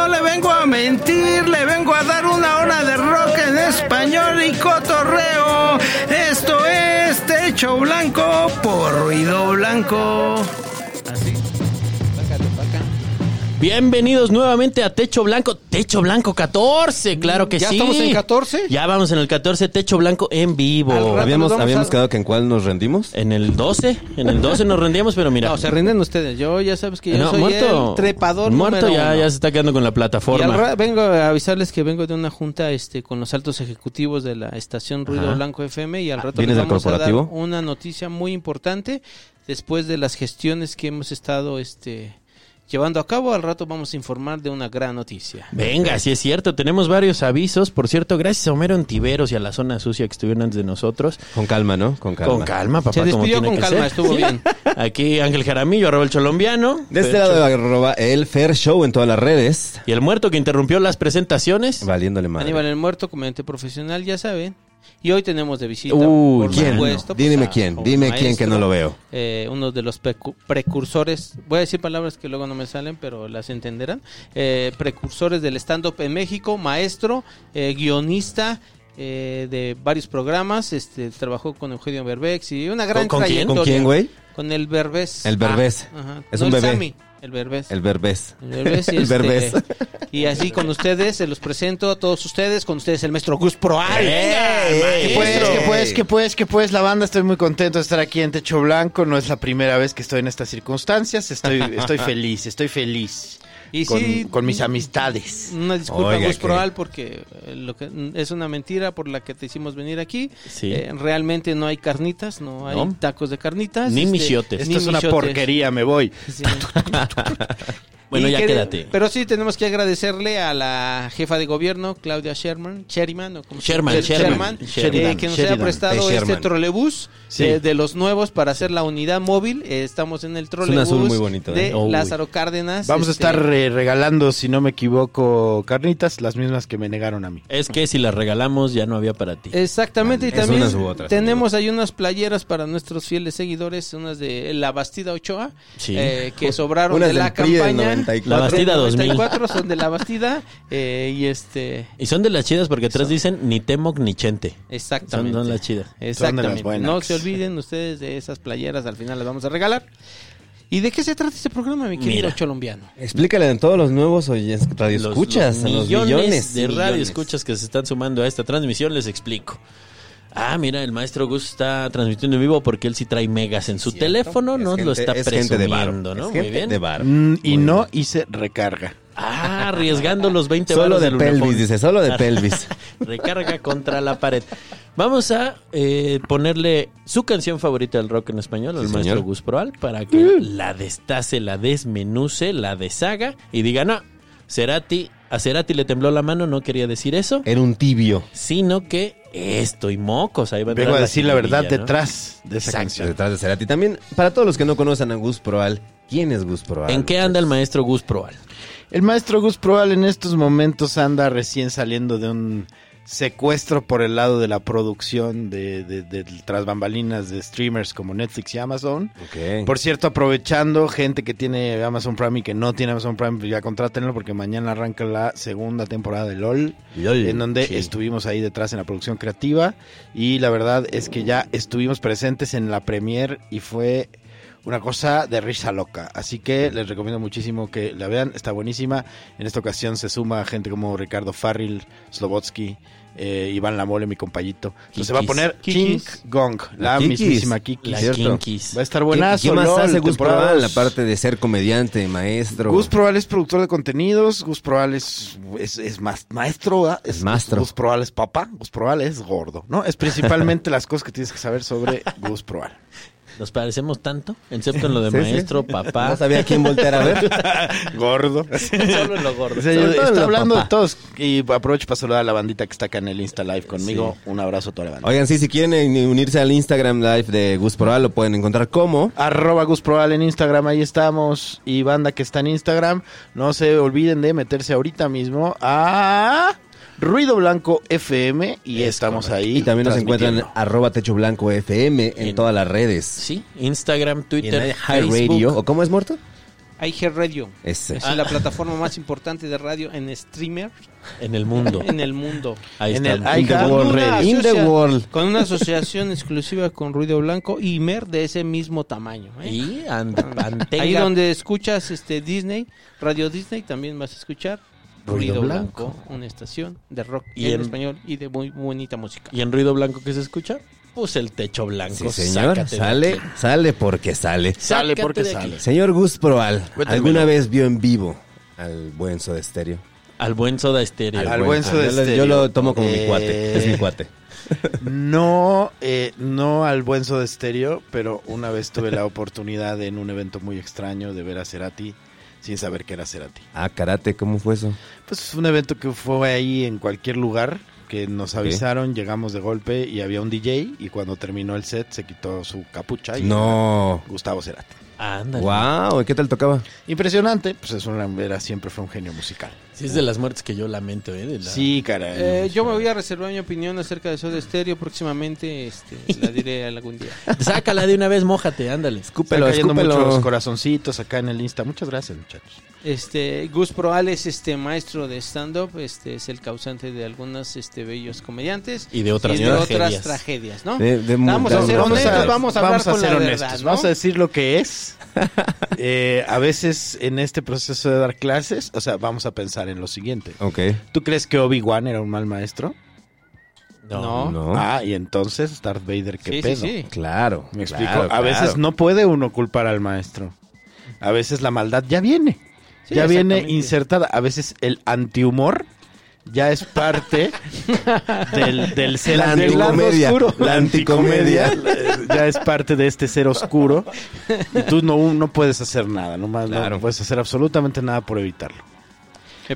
no le vengo a mentir, le vengo a dar una hora de rock en español y cotorreo. Esto es Techo Blanco por Ruido Blanco. Bienvenidos nuevamente a Techo Blanco. Techo Blanco 14, claro que ¿Ya sí. estamos en 14? Ya vamos en el 14, Techo Blanco en vivo. Habíamos, habíamos a- quedado que en cuál nos rendimos. En el 12, en el 12 nos rendíamos, pero mira. No, se rinden ustedes. Yo ya sabes que yo No, soy muerto, el trepador muerto número ya, uno. ya se está quedando con la Y al plataforma. vengo a avisarles que vengo de una junta este con los altos ejecutivos de la estación Ruido Ajá. Blanco FM y al rato ¿Vienes les vamos a dar una noticia muy importante después de las gestiones que hemos estado este llevando a cabo. Al rato vamos a informar de una gran noticia. Venga, sí es cierto, tenemos varios avisos. Por cierto, gracias a Homero Antiveros y a la zona sucia que estuvieron antes de nosotros. Con calma, ¿no? Con calma. Con calma, papá. Se como despidió tiene con que calma, ser. estuvo bien. Aquí Ángel Jaramillo, arroba el cholombiano. De este lado arroba el Fair Show en todas las redes. Y el muerto que interrumpió las presentaciones. Valiéndole madre. Aníbal el Muerto, comediante profesional, ya saben. Y hoy tenemos de visita, Uy, por ¿Quién? supuesto, pues, Dime a quién, dime quién que no lo veo. eh, uno de los precu- precursores, voy a decir palabras que luego no me salen, pero las entenderán. eh, precursores del stand-up en México, maestro, eh, guionista. eh, de varios programas, este trabajó con Eugenio Berbex y una gran ¿Con- con quién? ¿Con quién, güey? Con el Berbés. El Berbés. Ah. Es No, un el bebé. Sammy, el Berbés. El Berbés. El Berbés y, El este, Berbés. y así con ustedes, se los presento a todos ustedes, con ustedes el maestro Gus Proal. Venga, maestro. Que pues, que pues, que pues, que pues, la banda, estoy muy contento de estar aquí en Techo Blanco. No es la primera vez que estoy en estas circunstancias. Estoy, estoy feliz, estoy feliz. Y con, sí, con mis amistades. Una disculpa, Oiga, Gus que- Proal, porque eh, lo que, es una mentira por la que te hicimos venir aquí. Sí. Eh, realmente no hay carnitas, no hay No. tacos de carnitas. Ni este, michiotes. Esto ni es una porquería, me voy. Sí. Bueno, Y ya que- quédate. Pero sí tenemos que agradecerle a la jefa de gobierno, Claudia Sherman, Sherman, o como se Sherman, llama, Sherman, eh, Sherman, que nos Sheridan. haya prestado este trolebús Sí. eh, de los nuevos para hacer la unidad móvil. Eh, estamos en el trolebús azul muy bonito, de ¿eh? Uy. Lázaro Cárdenas. Vamos a este, estar regalando, si no me equivoco, carnitas, las mismas que me negaron a mí. Es que si las regalamos ya no había para ti. Exactamente, y también otras, tenemos ahí unas playeras para nuestros fieles seguidores, unas de La Bastida Ochoa, Sí. eh, que sobraron Unas de la campaña. 94. La Bastida Del 2000. 94 son de La Bastida, eh, y este... Y son de las chidas porque atrás dicen ni Temoc ni Chente. Exactamente. Son, son las chidas. Exactamente. No se olviden ustedes de esas playeras, al final las vamos a regalar. ¿Y de qué se trata este programa, mi querido Mira. Cholombiano? Explícale a todos los nuevos oyentes, radioescuchas, a los millones. de millones. radio escuchas que se están sumando a esta transmisión, les explico. Ah, mira, el maestro Gus está transmitiendo en vivo porque él sí trae megas en su teléfono, Es gente- lo está es gente de varo. presumiendo, ¿no? Es Muy bien. de. Mm, y Muy no bien. hice recarga. Ah, arriesgando los 20 Solo de pelvis, Unafón. dice, solo de pelvis. Recarga contra la pared. Vamos a eh, ponerle su canción favorita del rock en español al Sí, maestro señor. Gus Proal para que la destace, la desmenuce, la deshaga y diga, no, Cerati, a Cerati le tembló la mano, no quería decir eso, Era un tibio. sino que esto y mocos, ahí va a Vengo a decir la verdad detrás de esa Exacto. canción. Detrás de Cerati. También, para todos los que no conocen a Gus Proal, ¿quién es Gus Proal? ¿En qué anda el maestro Gus Proal? El maestro Gus Proal en estos momentos anda recién saliendo de un secuestro por el lado de la producción de, de- de tras bambalinas de streamers como Netflix y Amazon. Por cierto, aprovechando gente que tiene Amazon Prime y que no tiene Amazon Prime, pues ya contrátenlo porque mañana arranca la segunda temporada de LOL, LOL, en donde sí. estuvimos ahí detrás en la producción creativa y la verdad es que ya estuvimos presentes en la premiere y fue una cosa de risa loca. Así que les recomiendo muchísimo que la vean, está buenísima. En esta ocasión se suma gente como Ricardo Farril, Slobotsky, eh, Iván Lamole, mi compañito. Entonces se va a poner King. Gong, la Kikis. mismísima Kiki. La. Va a estar ¿Qué, buenazo. qué más LOL, hace Gus Proal? Aparte de ser comediante, maestro. Gus Proal es productor de contenidos, Gus Proal es, es, es más maestro, ¿verdad? Es maestro. Gus Proal es papá, Gus Proal es gordo, ¿no? Es principalmente las cosas que tienes que saber sobre Gus Proal. Nos parecemos tanto, excepto en lo de Sí, sí. maestro, papá. No sabía a quién voltear a ver. Gordo. Solo en lo gordo. O sea, Sobre yo- todo está lo hablando papá. de todos y aprovecho para saludar a la bandita que está acá en el Insta Live conmigo. Un abrazo a toda la banda. Oigan, sí, si quieren eh, unirse al Instagram Live de Gus Proal, lo pueden encontrar como... Arroba Gus Proal en Instagram, ahí estamos. Y banda que está en Instagram, no se olviden de meterse ahorita mismo a Ruido Blanco FM y Es estamos correcto. ahí. Y también nos encuentran en arroba Techo Blanco FM en, En- todas las redes. Sí, Instagram, Twitter, High. Radio. ¿O cómo es, Muerto? IG Radio. Ese. Es la plataforma más importante de radio en streamer En el mundo. en el mundo. Ahí En está. el In the world. In the. Con una asociación exclusiva con Ruido Blanco y Mer de ese mismo tamaño. ¿eh? Y Ahí donde escuchas este Disney, Radio Disney, también vas a escuchar Ruido Ruido, Blanco. Blanco, una estación de rock Y en, en- español y de muy bonita música. ¿Y en ruido blanco que se escucha? Pues el techo blanco. Sí, señor. Sácate Sale, sale porque sale. Sale Sácate porque sale. Señor Gus Proal. ¿alguna vez vio en vivo al buen Soda Stereo? Al buen soda estéreo. Al buen Soda yo, lo, yo lo tomo como mi Eh, cuate. Es mi cuate. No, eh, no al buen Soda Stereo, pero una vez tuve la oportunidad en un evento muy extraño de ver a Cerati sin saber que era Cerati. Ah, karate, ¿cómo fue eso? Pues fue un evento que fue ahí en cualquier lugar, que nos avisaron, llegamos de golpe y había un DJ y cuando terminó el set se quitó su capucha y No. era Gustavo Cerati. Ándale. Wow, ¿qué tal tocaba? Impresionante, pues es una, era, siempre fue un genio musical. Sí, es de las muertes que yo lamento, ¿eh? De la- Sí, caray. Eh, yo me voy a reservar mi opinión acerca de Soda Stereo próximamente, este, la diré algún día. Sácala de una vez, mójate, ándale. Están Escúpelo, cayendo escúpelo. muchos corazoncitos acá en el Insta. Muchas gracias, muchachos. Este, Gus Proal es este maestro de stand-up, este es el causante de algunos este bellos comediantes Y de otras y de otras tragedias. tragedias, ¿no? De- de- vamos a de- ser vamos honestos, a- vamos a hablar con la verdad, ¿no? Vamos a decir lo que es. Eh, a veces en este proceso de dar clases, o sea, vamos a pensar en lo siguiente. Ok. ¿Tú crees que Obi-Wan era un mal maestro? No. No. Ah, y entonces Darth Vader, ¿qué Sí, sí, pedo? sí. Claro. Me explico. claro, a claro. veces no puede uno culpar al maestro. A veces la maldad ya viene. Sí, ya viene insertada. A veces el antihumor ya es parte del, del ser La del lado anticomedia. oscuro. La anticomedia. ya es parte de este ser oscuro. Y tú no, no puedes hacer nada. Nomás Claro. no puedes hacer absolutamente nada por evitarlo.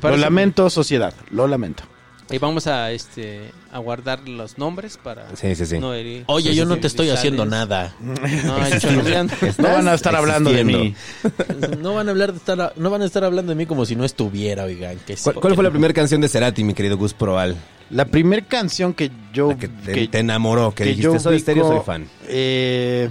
Lo lamento, sociedad. Lo lamento. Y vamos a este a guardar los nombres para Sí, sí, sí. no herir Oye, yo no te estoy haciendo nada. No, chorreando. No van a estar hablando de mí. No van a hablar de estar, no van a estar hablando de mí como si no estuviera, oigan. Que ¿Cuál, cuál fue la primera canción de Cerati, mi querido Gus Proal? La primera canción que yo... La que te, que- te enamoró, que, que dijiste, yo soy estéreo, ubico, soy fan. eh,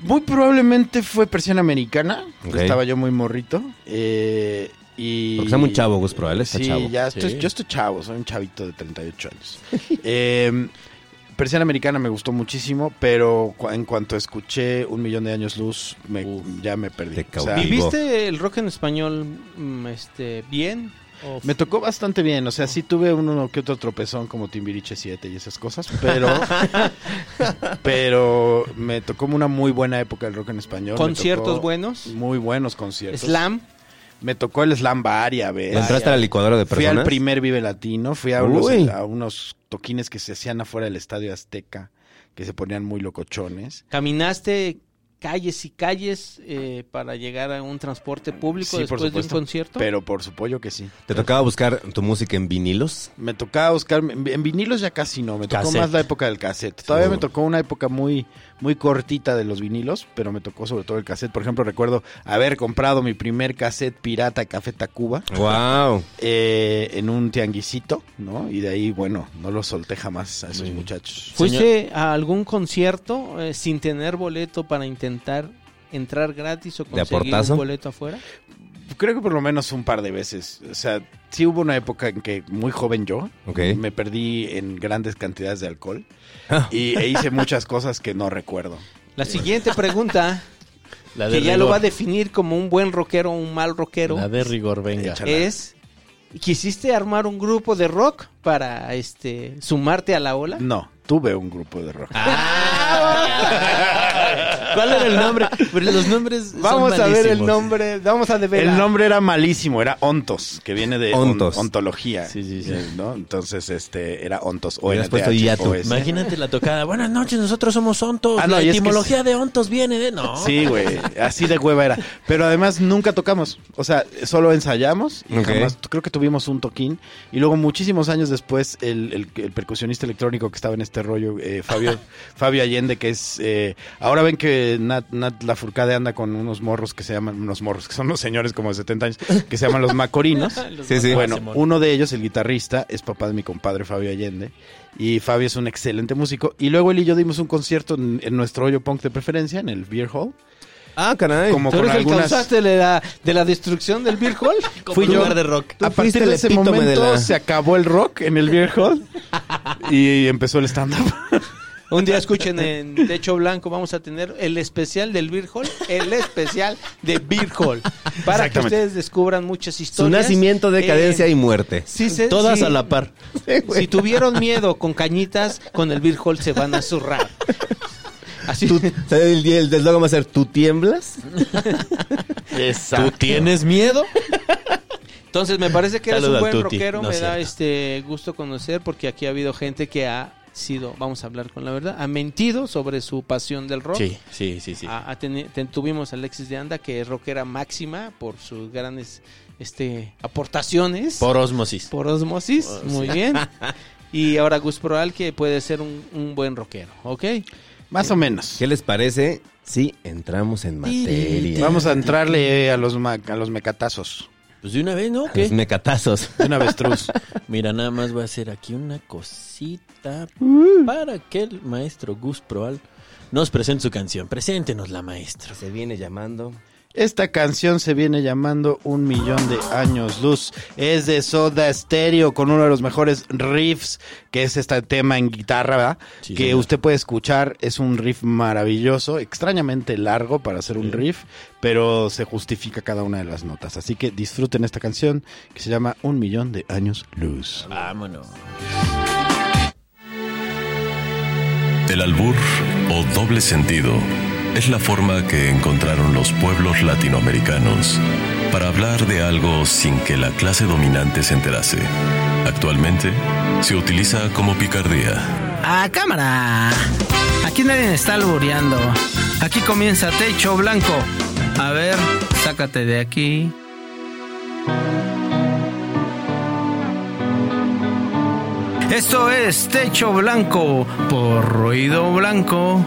muy probablemente fue Persiana Americana. Ok. Estaba yo muy morrito. eh, y, Porque está muy chavo, Gus Proal, está sí, chavo. ya estoy, Sí. yo estoy chavo, soy un chavito de 38 años. eh, Persiana Americana me gustó muchísimo, pero en cuanto escuché Un Millón de Años Luz, me- ya me perdí. O sea. ¿Viviste el rock en español mm, este bien? ¿O Me tocó bastante bien, o sea, sí tuve uno que otro tropezón como Timbiriche 7 y esas cosas, pero pero me tocó una muy buena época el rock en español. conciertos buenos? Muy buenos conciertos. Slam. Me tocó el slam varias ¿Le veces. entraste a la licuadora de Fui personas? al primer Vive Latino, fui a unos, Uy. a unos toquines que se hacían afuera del Estadio Azteca, que se ponían muy locochones. ¿Caminaste calles y calles eh, para llegar a un transporte público Sí, después de un concierto? Pero por supuesto que sí. ¿Te tocaba buscar tu música en vinilos? Me tocaba buscar, en en vinilos ya casi no, me tocó Cassette. más la época del cassette. Todavía me tocó una época muy, muy cortita de los vinilos, pero me tocó sobre todo el cassette. Por ejemplo, recuerdo haber comprado mi primer cassette pirata Café Tacuba ¡Wow! eh, en un tianguisito, ¿no? Y de ahí, bueno, no lo solté jamás a esos muchachos. ¿Fuiste a algún concierto eh, sin tener boleto para intentar entrar gratis o ¿De conseguir un boleto afuera? Creo que por lo menos un par de veces. O sea, sí hubo una época en que muy joven yo Ok. me perdí en grandes cantidades de alcohol. y e hice muchas cosas que no recuerdo. La siguiente pregunta, La de que ya lo va a definir como un buen rockero o un mal rockero, La de rigor, venga. es... ¿Quisiste armar un grupo de rock para este sumarte a la ola? No, tuve un grupo de rock. ¿Cuál era el nombre? Pero los nombres son Vamos a ver el nombre, vamos a develar. El nombre era malísimo, era Ontos, que viene de on- Ontos. ontología. Sí, sí, sí. ¿no? Entonces, este, era Ontos. O Hubieras puesto hiato. Imagínate la tocada. Buenas noches, nosotros somos ontos. Ah, no, la y es que etimología de ontos viene de... No. Sí, güey, así de hueva era. Pero además nunca tocamos, o sea, solo ensayamos y Ok. jamás- creo que tuvimos un toquín. Y luego muchísimos años después, el, el- el percusionista electrónico que estaba en este rollo, eh, Fabio, Fabio Allende, que es... eh, ahora ven que Nat, Nat Lafourcade anda con unos morros que se llaman, unos morros, que son unos señores como de 70 años, que se llaman los Macorinos. Sí, sí. Bueno, uno de ellos, el guitarrista, es papá de mi compadre Fabio Allende. Y Fabio es un excelente músico. Y luego él y yo dimos un concierto en, en nuestro hoyo punk de preferencia, en el Beer Hall. Ah, caray. Como ¿Tú con eres el algunas... causante de la, de la destrucción del Beer Hall? Fui yo. lugar de rock. A partir de ese epítome de momento la- se acabó el rock en el Beer Hall y empezó el stand-up. Un día escuchen en Techo Blanco, vamos a tener el especial del Beer Hall, el especial de Beer Hall, para que ustedes descubran muchas Su historias. nacimiento, decadencia Eh, y muerte. sí se- Todas sí. a la par. Si tuvieron miedo con cañitas, con el Beer Hall se van a zurrar. Así. ¿Tú, el, el va a ser ¿Tú tiemblas? ¿Tú tienes miedo? Entonces me parece que eres Saluda un buen rockero, no me da este gusto conocer porque aquí ha habido gente que ha sido, vamos a hablar con la verdad, ha mentido sobre su pasión del rock. Sí, sí, sí, sí. A- a ten- tuvimos a Alexis de Anda, que es rockera máxima por sus grandes este, aportaciones. Por osmosis. Por osmosis, muy bien. Y ahora Gus Proal, que puede ser un, un buen rockero, ¿ok? Más o menos. ¿Qué les parece si entramos en materia? Vamos a entrarle a los, a los mecatazos. Pues de una vez, ¿no? Los ¿Qué? mecatazos. De un avestruz. Mira, nada más voy a hacer aquí una cosita para que el maestro Gus Proal nos presente su canción. Preséntenos la maestra. Se viene llamando. Esta canción se viene llamando Un Millón de Años Luz. Es de Soda Stereo con uno de los mejores riffs, que es este tema en guitarra, ¿verdad? Sí, que señor. usted puede escuchar. Es un riff maravilloso, extrañamente largo para hacer un riff, pero se justifica cada una de las notas. Así que disfruten esta canción que se llama Un Millón de Años Luz. Vámonos. El albur o doble sentido es la forma que encontraron los pueblos latinoamericanos para hablar de algo sin que la clase dominante se enterase. Actualmente se utiliza como picardía. ¡Ah, cámara! Aquí nadie está albureando. Aquí comienza Techo Blanco. A ver, sácate de aquí. Esto es Techo Blanco por Ruido Blanco.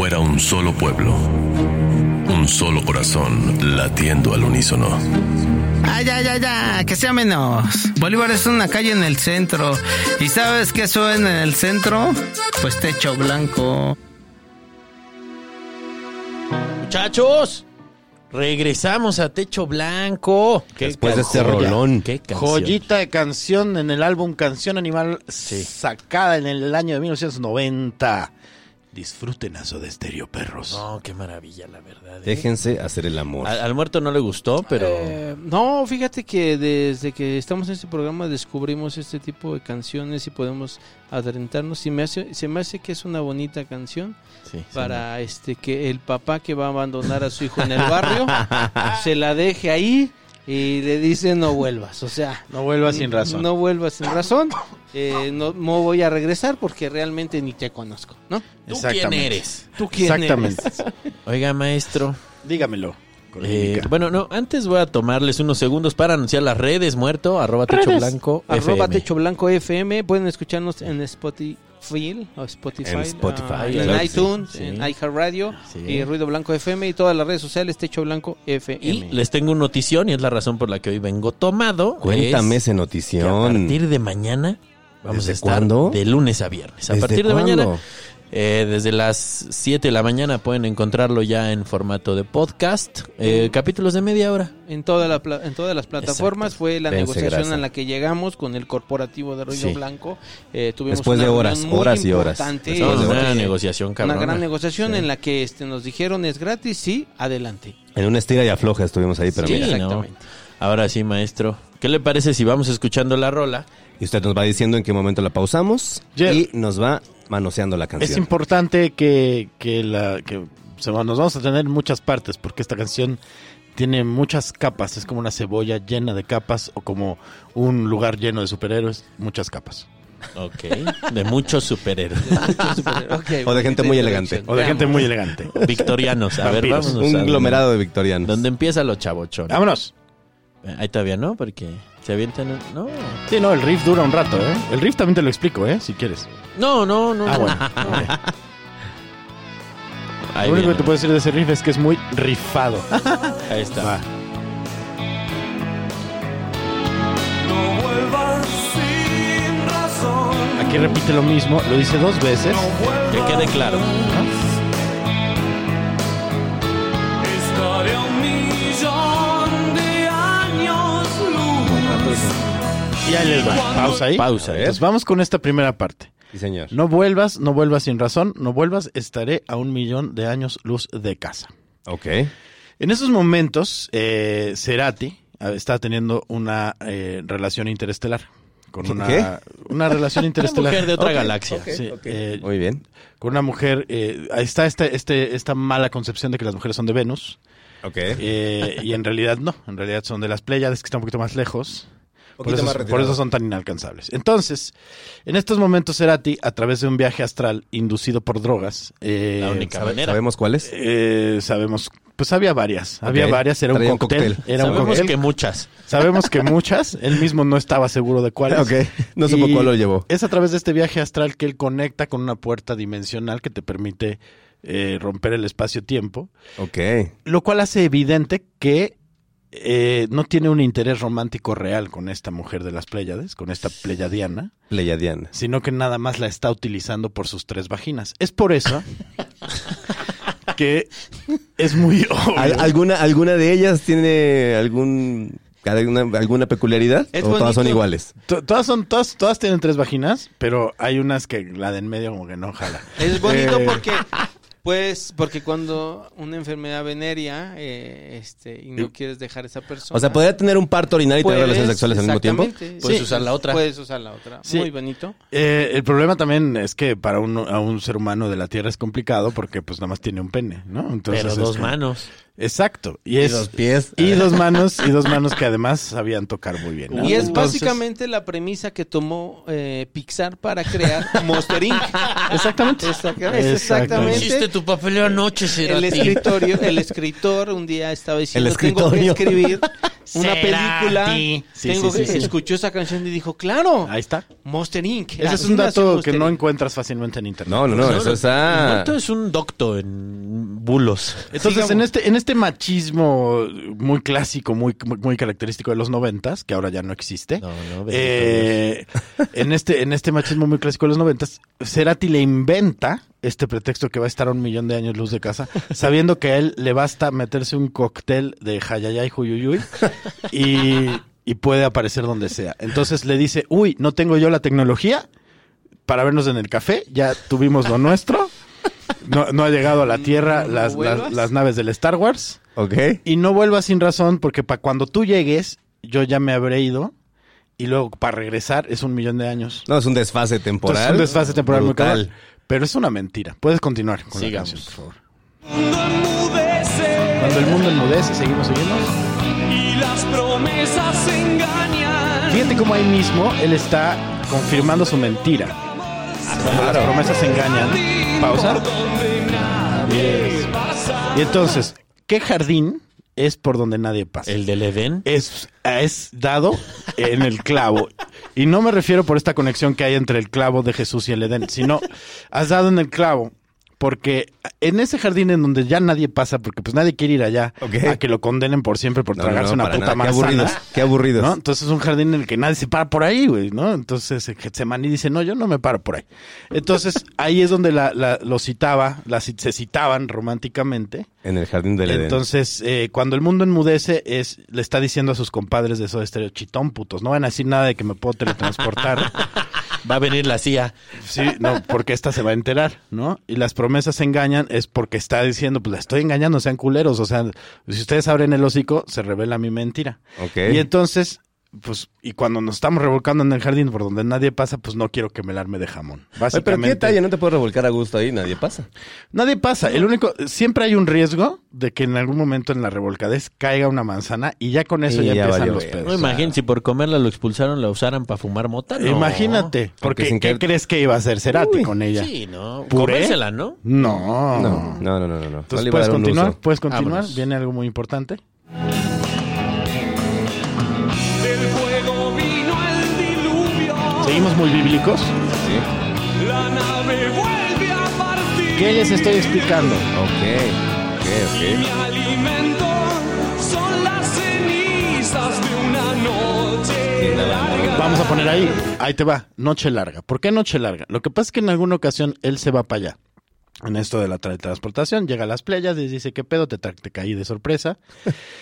Fuera un solo pueblo, un solo corazón latiendo al unísono. Ah, ya, ya, ya, que sea menos. Bolívar es una calle en el centro. ¿Y sabes qué suena en el centro? Pues techo blanco. Muchachos, regresamos a Techo Blanco. Qué Después de este rolón. Qué. Joyita de canción en el álbum Canción Animal sacada en el año de 1990. Disfruten a de Estéreo Perros. No, qué maravilla, la verdad. ¿eh? Déjense hacer el amor. Al, al muerto no le gustó, pero Eh, no, fíjate que desde que estamos en este programa descubrimos este tipo de canciones y podemos adentrarnos. Y me hace, se me hace que es una bonita canción sí, para este que el papá que va a abandonar a su hijo en el barrio se la deje ahí y le dice no vuelvas. O sea, No vuelvas sin razón. No vuelvas sin razón. Eh, no, no voy a regresar porque realmente ni te conozco, ¿no? ¿Tú quién eres? ¿Tú quién Exactamente. eres? Oiga, maestro. Dígamelo. eh, bueno, no, antes voy a tomarles unos segundos para anunciar las redes, muerto, arroba techo blanco, Arroba FM. Techo Blanco FM. Pueden escucharnos en Spotify o Spotify. En Spotify, ah, en iTunes, sí. en iHeartRadio Sí. y Ruido Blanco FM y todas las redes sociales Techo Blanco FM. Y les tengo una notición y es la razón por la que hoy vengo tomado. Cuéntame es esa que a notición. partir de mañana vamos ¿Desde a estar cuándo? de lunes a viernes. A ¿Desde partir de cuándo? mañana, eh, desde las 7 de la mañana pueden encontrarlo ya en formato de podcast. Eh, capítulos de media hora. En, toda la pla- en todas las plataformas Exacto. fue la Dense negociación grasa. en la que llegamos con el corporativo de Ruido Sí. Blanco. Eh, tuvimos Después de una horas, reunión muy horas y horas. Después de una horas. negociación una cabrona. gran negociación Sí. en la que este, nos dijeron es gratis, sí, adelante. En una estira y afloja estuvimos ahí, pero Sí, mira. ¿no? Exactamente. Ahora sí, maestro. ¿Qué le parece si vamos escuchando la rola? Y usted nos va diciendo en qué momento la pausamos y nos va manoseando la Es canción. importante que, que la que se va- nos vamos a tener en muchas partes porque esta canción tiene muchas capas, es como una cebolla llena de capas o como un lugar lleno de superhéroes, muchas capas. Ok. De muchos superhéroes. Ok, O de gente muy elegante. O de gente muy elegante. Victorianos. A ver, Vampiros. vámonos. Un a- aglomerado de victorianos. Donde empieza lo chavochón. Vámonos. Ahí todavía no, porque se avientan. No. Sí, no, el riff dura un rato, ¿eh? El riff también te lo explico, ¿eh? Si quieres. No, no, no. Ah, no. bueno. Ahí Lo único viene. que te puedo decir de ese riff es que es muy rifado. Ahí está. Va. No vuelvas sin razón. Aquí repite lo mismo, lo dice dos veces. Que quede claro. Y ahí les va. Pausa ahí. Pausa, ¿eh? Entonces vamos con esta primera parte. Sí, señor. No vuelvas, no vuelvas sin razón, no vuelvas, estaré a un millón de años luz de casa. Ok. En esos momentos, eh, Cerati eh, está teniendo una eh, relación interestelar. Con una, ¿Qué? una relación Una interestelar. mujer de otra galaxia. Sí, eh, Muy bien. con una mujer, eh, ahí está este, este, esta mala concepción de que las mujeres son de Venus, Ok. eh, y en realidad no, en realidad son de las Pléyades, que están un poquito más lejos. Por eso, más por retirado. eso son tan inalcanzables. Entonces, en estos momentos Cerati, a través de un viaje astral inducido por drogas, eh, La única ¿Sabe- manera. ¿Sabemos cuáles? eh, sabemos, pues había varias, había varias, era un Traía un cóctel, cóctel. era un Sabemos cóctel. que muchas. Sabemos que muchas, él mismo no estaba seguro de cuáles. Ok. No supo cuál lo llevó. Es a través de este viaje astral que él conecta con una puerta dimensional que te permite eh, romper el espacio-tiempo, Ok. lo cual hace evidente que eh, no tiene un interés romántico real con esta mujer de las Pléyades, con esta pleyadiana, Pleiadiana. sino que nada más la está utilizando por sus tres vaginas. Es por eso que es muy obvio. ¿Al- ¿Alguna, ¿Alguna de ellas tiene algún alguna, alguna peculiaridad? Es ¿O todas son iguales? To- Todas son, todas, todas tienen tres vaginas, pero hay unas que la de en medio como que no jala. Es bonito Eh, porque, pues, porque cuando una enfermedad venérea, eh, este, y no quieres dejar a esa persona. O sea, ¿podría tener un parto urinario y tener relaciones sexuales al mismo tiempo? Puedes sí, usar la otra. Puedes usar la otra. Sí. Muy bonito. Eh, el problema también es que para un, a un ser humano de la Tierra es complicado porque pues nada más tiene un pene, ¿no? Entonces, Pero es dos como- manos. Exacto. Y, es, dos pies. Y dos manos, y dos manos que además sabían tocar muy bien. ¿no? Y es Entonces- básicamente la premisa que tomó eh, Pixar para crear Monster Inc. Exactamente. Exactamente. exactamente. Hiciste tu papeleo anoche, El Cerati. escritorio, el escritor un día estaba diciendo El tengo que escribir una película. Sí, tengo sí, que sí, escuchó esa canción y dijo, claro, Ahí está. Monster Inc. Ese es un dato que no encuentras fácilmente en internet. No, no, no, eso está... Es un docto en bulos. Entonces, Sigamos. en este, en este machismo muy clásico, muy, muy, muy característico de los noventas, que ahora ya no existe. No, no, bendito eh, en este, en este machismo muy clásico de los noventas, Cerati le inventa este pretexto que va a estar a un millón de años luz de casa, sabiendo que a él le basta meterse un cóctel de jayayay huyuyuy y, y puede aparecer donde sea. Entonces le dice, uy, no tengo yo la tecnología para vernos en el café, ya tuvimos lo nuestro. No, no ha llegado a la Tierra ¿No las, las, naves del Star Wars. Ok. Y no vuelvas sin razón, porque para cuando tú llegues, yo ya me habré ido. Y luego para regresar es un millón de años. No, es un desfase temporal. Entonces, es un desfase temporal muy brutal. Pero es una mentira. Puedes continuar con Sigamos. la canción, por favor. Cuando enmudece Cuando el mundo enmudece, seguimos, seguimos. y las promesas engañan. Fíjate cómo ahí mismo él está confirmando su mentira. Cuando las promesas engañan. Pausa. Pasa. Y entonces, ¿qué jardín es por donde nadie pasa? El del Edén. es, es dado en el clavo. Y no me refiero por esta conexión que hay entre el clavo de Jesús y el Edén, sino has dado en el clavo. Porque en ese jardín en donde ya nadie pasa, porque pues nadie quiere ir allá a que lo condenen por siempre por No, tragarse no, una puta nada. Qué manzana. aburridos. Qué aburridos. ¿no? Entonces es un jardín en el que nadie se para por ahí, güey, ¿no? Entonces eh, Getsemaní dice, no, yo no me paro por ahí. Entonces ahí es donde la, la- lo citaba, la, se citaban románticamente. En el jardín del Edén. Entonces, eh, cuando el mundo enmudece, es, le está diciendo a sus compadres de Soda Stereo, chitón putos, no van a decir nada de que me puedo teletransportar. Va a venir la CIA. Sí, no, porque esta se va a enterar, ¿no? Y las promesas se engañan es porque está diciendo, pues la estoy engañando, sean culeros. O sea, si ustedes abren el hocico, se revela mi mentira. Ok. Y entonces, pues, y cuando nos estamos revolcando en el jardín por donde nadie pasa, pues no quiero que me la arme de jamón. Oye, pero qué detalle, no te puedes revolcar a gusto ahí, nadie pasa. Nadie pasa. El único, siempre hay un riesgo de que en algún momento en la revolcadez caiga una manzana y ya con eso Y ya, ya empiezan valió, los pedos. No imagínate, si por comerla lo expulsaron, la usaran para fumar mota. No. Imagínate, porque ¿qué crees que iba a hacer Cerati Uy, con ella? Sí, no. ¿Puré? Comérsela, ¿no? No. No, no, no, no, no. no. No Entonces, ¿puedes continuar? ¿Puedes continuar? Vámonos. Viene algo muy importante. Seguimos muy bíblicos. Sí. La nave vuelve a partir. ¿Qué les estoy explicando? Ok, ok, Mi ok. alimento son las cenizas de una noche larga. Vamos a poner ahí, ahí te va, noche larga. ¿Por qué noche larga? Lo que pasa es que en alguna ocasión él se va para allá. En esto de la teletransportación, llega a las playas y dice, ¿qué pedo? Te caí de sorpresa.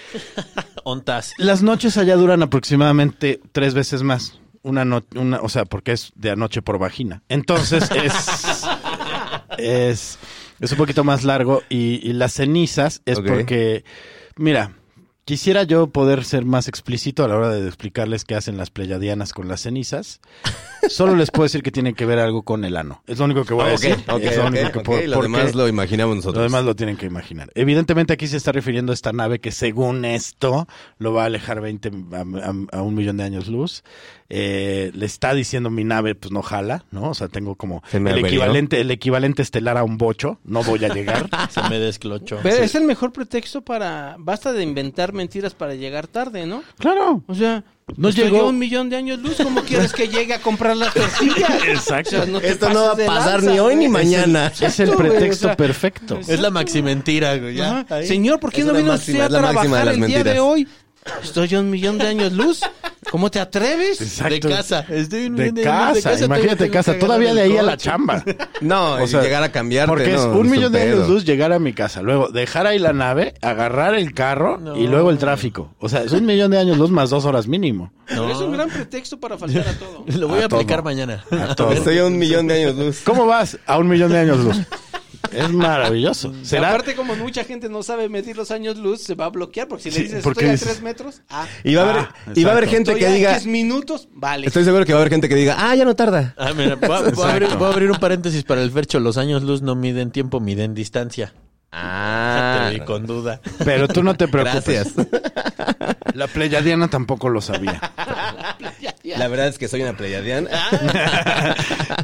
Ontas. Las noches allá duran aproximadamente tres veces más. Una noche, una, o sea, porque es de anoche por vagina. Entonces es, es, es un poquito más largo y, y las cenizas es porque, mira, quisiera yo poder ser más explícito a la hora de explicarles qué hacen las pleyadianas con las cenizas. Solo les puedo decir que tiene que ver algo con el ano. Es lo único que voy a decir. ok, es lo único ok, que ok. puedo- Lo porque- demás lo imaginamos nosotros. lo demás lo tienen que imaginar. Evidentemente aquí se está refiriendo a esta nave que según esto lo va a alejar 20 a, a- a un millón de años luz. Eh, le está diciendo mi nave, pues no jala, ¿no? O sea, tengo como el equivalente, el equivalente estelar a un bocho. No voy a llegar. Se me desclochó. Pero es el mejor pretexto para... Basta de inventar mentiras para llegar tarde, ¿no? claro. O sea, No estoy llegó. un millón de años luz. ¿Cómo quieres que llegue a comprar las tortillas? Exacto. O sea, no te Esto no va a pasar lanza, ni hoy ni mañana. Es el pretexto o sea, perfecto. Es la maximentira, güey. Ya. Señor, ¿por qué Es no vino máxima, usted a es la máxima de trabajar las el día de mentiras. hoy? Estoy a un millón de años luz. ¿Cómo te atreves? Exacto. De casa. Estoy en- De en- en- casa, todavía imagínate tengo casa, todavía de ahí a la chamba. No, O sea, llegar a cambiarte. Porque es un millón de años luz llegar a mi casa, luego dejar ahí la nave, agarrar el carro y luego el tráfico. O sea, es un millón de años luz más dos horas mínimo. Pero es un gran pretexto para faltar a todo. Lo voy a, A todo. aplicar mañana. A todo. Estoy a un millón de años luz. ¿Cómo vas? A un millón de años luz. Es maravilloso. ¿Será? Aparte, como mucha gente no sabe medir los años luz, se va a bloquear porque si Sí, le dices porque estoy a dices- 3 metros, ah, Y va a haber, Ah, y va a haber gente estoy que a diga. 10 minutos, vale. Estoy seguro que va a haber gente que diga, ah, ya no tarda. Ah, mira, voy a, voy a abrir, voy a abrir un paréntesis para el Fercho. Los años luz no miden tiempo, miden distancia. Ah, Te vi con duda. Pero tú no te preocupes. gracias. La pleyadiana tampoco lo sabía. La verdad es que soy una pleyadiana.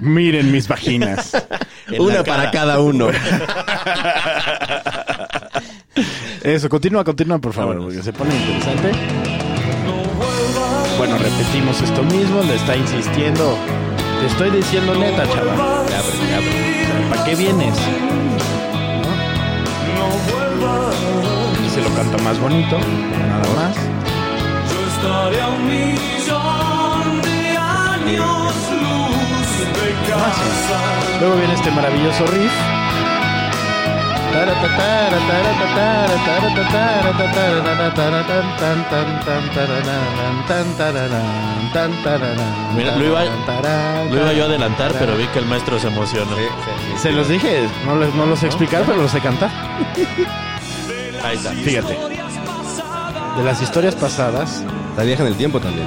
Miren mis vaginas. Una para cada uno. Eso, continúa, continúa, por favor, porque se pone interesante. Bueno, repetimos esto mismo, le está insistiendo. Te estoy diciendo neta, chaval. Ya, pero ya, pero- ¿Para qué vienes? No. Y se lo canta más bonito, nada más. Yo estaré a un millón Luego viene este maravilloso riff. Mira, lo iba- Lo iba yo a adelantar, pero vi que el maestro se emocionó. Sí, sí, sí. Se los dije, no, les, no lo sé explicar, pero lo sé cantar. Ahí está. Fíjate. De las historias pasadas. Está vieja en el tiempo también.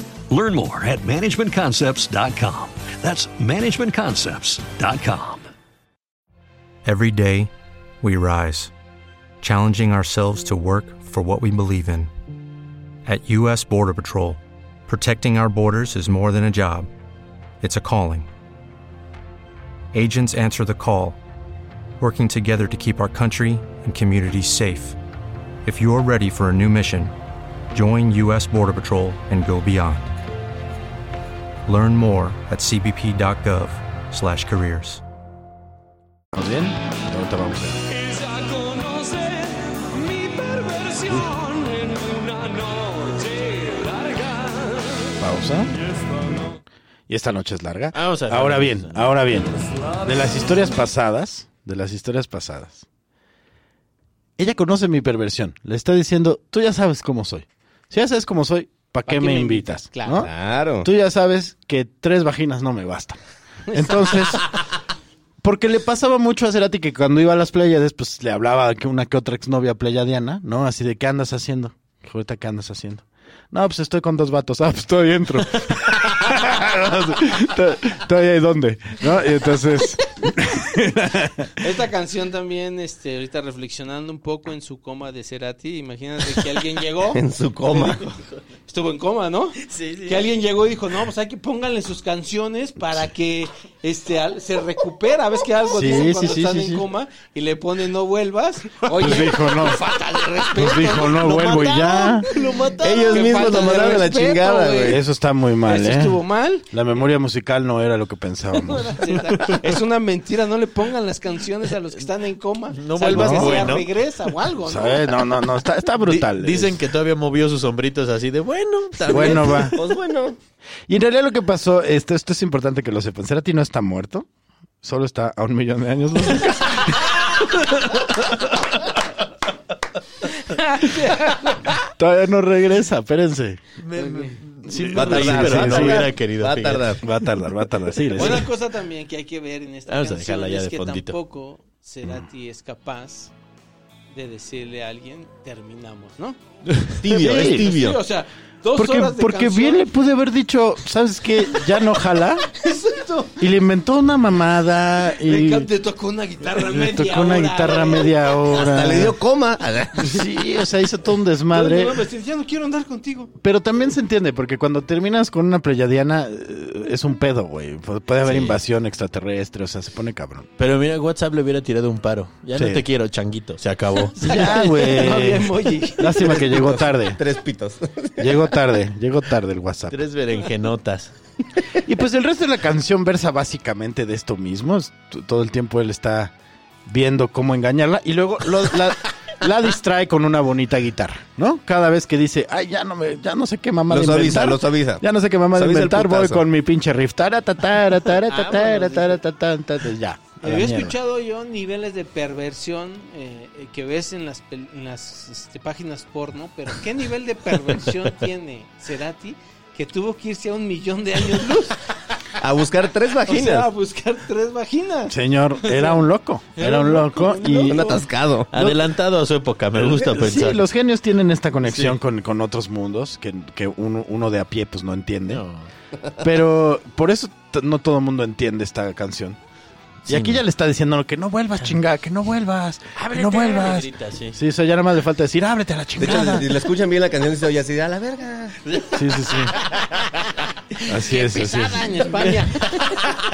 Learn more at managementconcepts.com. That's managementconcepts.com. Every day, we rise, challenging ourselves to work for what we believe in. At U.S. Border Patrol, protecting our borders is more than a job, it's a calling. Agents answer the call, working together to keep our country and communities safe. If you're ready for a new mission, join U.S. Border Patrol and go beyond. Learn more at cbp.gov/careers. ¿Vamos bien? Ahorita vamos a ver. Ella conoce mi perversión en una noche larga. Pausa. Y esta noche es larga. Vamos a ver. Ahora bien, ahora bien. De las historias pasadas, de las historias pasadas. Ella conoce mi perversión. Le está diciendo, tú ya sabes cómo soy. Si ya sabes cómo soy, ¿para qué, qué me me invitas? invitas? Claro. ¿no? Claro. Tú ya sabes que tres vaginas no me bastan. Entonces, porque le pasaba mucho a Cerati que cuando iba a las Pléyades, pues le hablaba que una que otra exnovia pleyadiana, ¿no? Así de, ¿qué andas haciendo? Ahorita, ¿qué andas haciendo? No, pues estoy con dos vatos. Ah, pues estoy dentro. ¿Estoy ahí dónde? ¿No? Y entonces... Esta canción también, este, ahorita reflexionando un poco en su coma de Cerati, imagínate que alguien llegó. En su coma. Estuvo en coma, ¿no? Sí, sí. Que alguien llegó y dijo, no, pues hay que pónganle sus canciones para que este al- se recupera. ¿Ves que algo Sí, dicen sí, cuando sí, están sí, en sí. coma y le ponen no vuelvas? Oye, Pues dijo, no. falta de respeto. Pues dijo, no Lo vuelvo y ya. Lo mataron. Ellos mismos lo mandaron a la chingada, güey. Eso está muy mal, Eso ¿eh? estuvo mal. La memoria musical no era lo que pensábamos. Es una mentira, no le pongan las canciones a los que están en coma. No vuelvas que sea bueno. regresa o algo, ¿no? No, no, no, está, está brutal. Di- dicen que todavía movió sus hombritos así de bueno, está Bueno, va. Pues bueno. Y en realidad lo que pasó, esto, esto es importante que lo sepan. Cerati no está muerto, solo está a un millón de años. luz. Todavía no regresa, espérense. Sí, Va a tardar, pero sí, no sí. hubiera querido. Va a tardar. Va a tardar, va a tardar. Sí, Una cosa también que hay que ver en esta Vamos canción ya es de que fondito. tampoco Cerati es capaz de decirle a alguien terminamos, ¿no? Tibio, Sí, es Sí, tibio. o sea, dos Porque, horas de porque canción. bien le pude haber dicho, ¿sabes qué? Ya no jala. Exacto. Y le inventó una mamada. Le, Y te tocó una guitarra le media tocó una hora, guitarra media hora. Hasta le dio coma. Sí, o sea, hizo todo un No, desmadre. no, ya no quiero andar contigo. Pero también se entiende, porque cuando terminas con una pleyadiana eh, es un pedo, güey. Pu- Puede haber Sí. invasión extraterrestre, o sea, se pone cabrón. Pero mira, WhatsApp le hubiera tirado un paro. Ya Sí. no te quiero, changuito. Se acabó. Ya, güey. Lástima que llegó tarde. Tres pitos. Llegó tarde, llegó tarde el WhatsApp. Tres berenjenotas. Y pues el resto de la canción versa básicamente de esto mismo. Todo el tiempo él está viendo cómo engañarla y luego lo- la, la distrae con una bonita guitarra, ¿no? Cada vez que dice, ay, ya no me, ya no sé qué mamá Lo de inventar. lo suaviza. Ya no sé qué mamá de inventar, voy con mi pinche riff. Tara, ta, tara, tara, ta, tara, Vámonos, tara, ta, ta, ta, ta, ya. Había mierda. escuchado yo niveles de perversión eh, que ves en las, en las este, páginas porno, pero ¿qué nivel de perversión tiene Cerati que tuvo que irse a un millón de años luz? A buscar tres O sea, a vaginas. buscar tres vaginas. Señor, era un loco. Era un loco y... Un atascado. Adelantado a su época, me gusta pensar. Sí, los genios tienen esta conexión Sí. con, con otros mundos que, que uno, uno de a pie pues no entiende. No. Pero por eso no todo el mundo entiende esta canción. Sí, y aquí no. ya le está diciendo que no vuelvas, chinga, que no vuelvas, que no vuelvas. Grita, sí. Sí, eso ya nada más le falta decir, ábrete a la De hecho, chingada. si la escuchan bien la canción, se oye así, a la verga. Sí, sí, sí. Así es, así es. Pesada en España.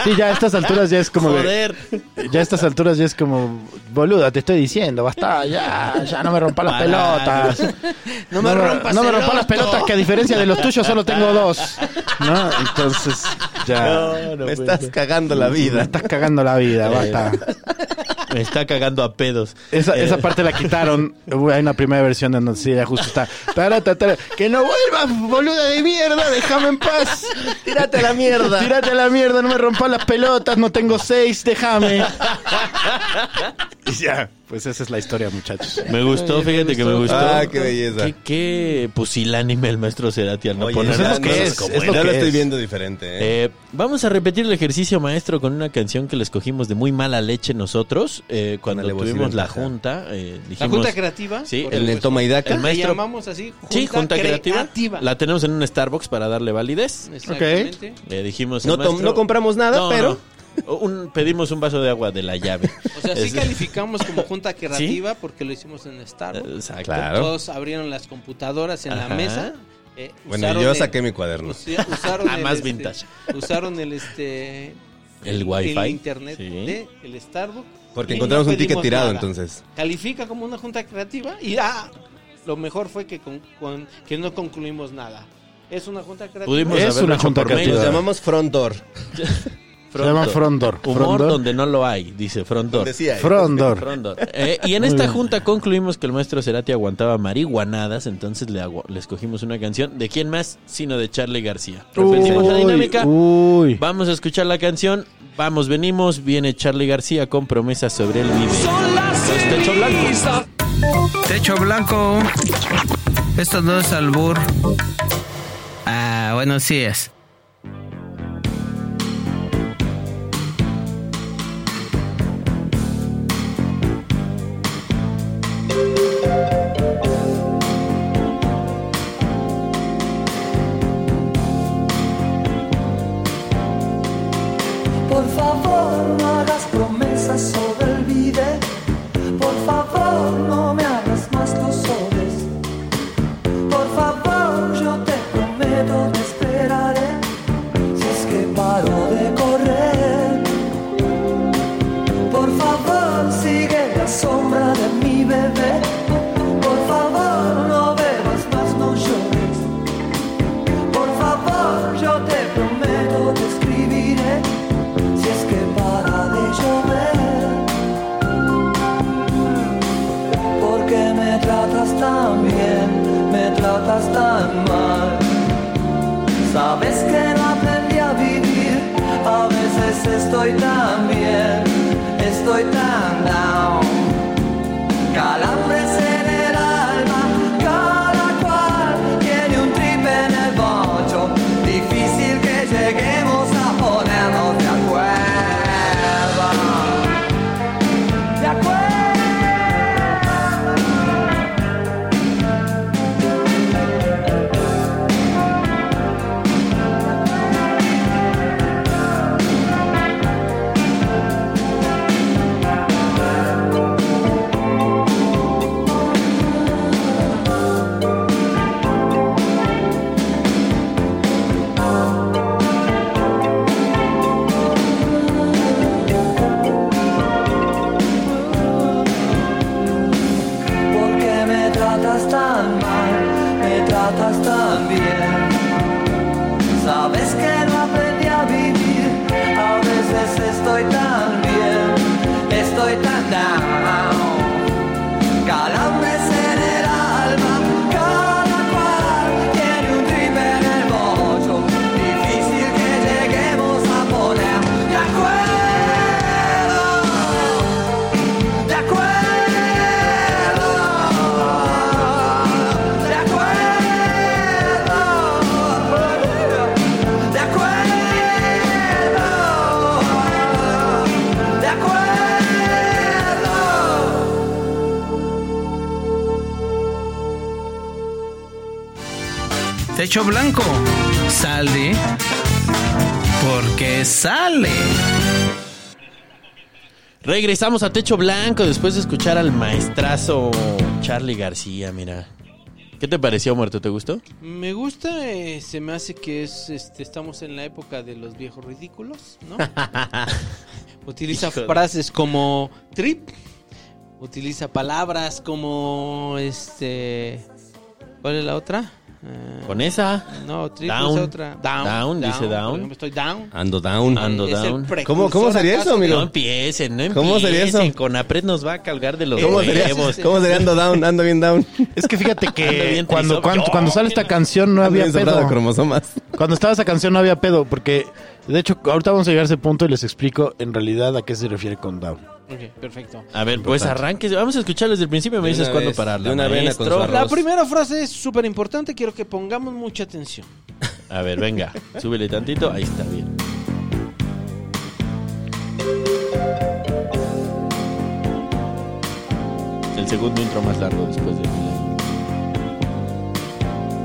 Sí, ya a estas alturas ya es como de, Joder. ya a estas alturas ya es como, boluda, te estoy diciendo, basta, ya, ya no me rompa las pelotas. No me rompas no me el rompa las orto. pelotas, que a diferencia de los tuyos solo tengo dos. ¿No? Entonces, ya. No, no Me estás cagando la Me vida. estás cagando la vida, basta. Me está cagando a pedos. Esa, Eh, esa parte la quitaron. Hay una primera versión en donde sí, ya justo está. Tara, ta, tara. que no vuelvas, boluda de mierda, déjame en paz. Tírate a la mierda. Tírate a la mierda, no me rompas las pelotas, no tengo seis, déjame. Y ya, pues esa es la historia, muchachos. Me gustó, fíjate que me gustó. Ah, qué belleza. Qué, qué pusilánime el maestro Cerati al no Oye, poner es las lo que cosas es, como es lo que lo estoy es. viendo diferente, ¿eh? Eh, vamos a repetir el ejercicio maestro con una canción que le escogimos de muy mala leche nosotros eh, cuando tuvimos la junta. eh, La dijimos, junta creativa. Sí, por el supuesto. Toma y Daca. El maestro- Le llamamos así. Junta, Sí, junta creativa. creativa. La tenemos en un Starbucks para darle validez. Exactamente. Le dijimos no, maestro- compramos nada, No, pero... no. Un- pedimos un vaso de agua de la llave. O sea, sí calificamos como junta creativa porque lo hicimos en Starbucks. Exacto. Claro. Todos abrieron las computadoras en Ajá. la mesa. eh, Bueno, yo el- saqué mi cuaderno. Usaron Ah, el, más este, vintage. Usaron el este El wifi. el internet Sí. de el Starbucks. Porque encontramos no un ticket tirado, nada. entonces. Califica como una junta creativa y ah, lo mejor fue que con- con- que no concluimos nada. Es una junta creativa. Pudimos Es una junta creativa. Nos llamamos Front Door. Se llama Frondor. Humor Frondor. donde no lo hay, dice Frondor. Donde sí hay. Frondor. Frondor. Eh, y en esta junta concluimos que el maestro Cerati aguantaba marihuanadas, entonces le, agu- le escogimos una canción. ¿De quién más? Sino de Charlie García. Repetimos la dinámica. uy. Vamos a escuchar la canción. Vamos, venimos. Viene Charlie García con promesas sobre el video. Techo Blanco. Techo blanco. Esto no es albur. Ah, bueno, sí Techo blanco. Sale. Porque sale. Regresamos a Techo Blanco después de escuchar al maestrazo Charlie García, mira. ¿Qué te pareció, muerto? ¿Te gustó? Me gusta, eh, se me hace que es, este, estamos en la época de los viejos ridículos, ¿no? Utiliza frases como trip, utiliza palabras como, este, ¿cuál es la otra? Con esa. no, trip Down. es otra. Down. Down, dice por down. estoy down. Ando down. Ando down. ¿Cómo- cómo sería eso, amigo? No empiecen, no empiecen. ¿Cómo sería eso? Con Apred nos va a cargar de los ¿Cómo sería, huevos. ¿Cómo sería ando down? Ando bien down. Es que fíjate que cuando, cuando, cuando sale esta canción no había de pedo. cromosomas. Cuando estaba esa canción no había pedo, porque de hecho ahorita vamos a llegar a ese punto y les explico en realidad a qué se refiere con down. Ok, perfecto. A ver, pues Importante. arranques. Vamos a escuchar desde el principio. Me De dices una cuándo vez, pararla. de una vena con maestro. su La primera frase es súper importante, quiero que pongamos mucha atención. A ver, venga. Súbele tantito. Ahí está bien. El segundo intro más largo después de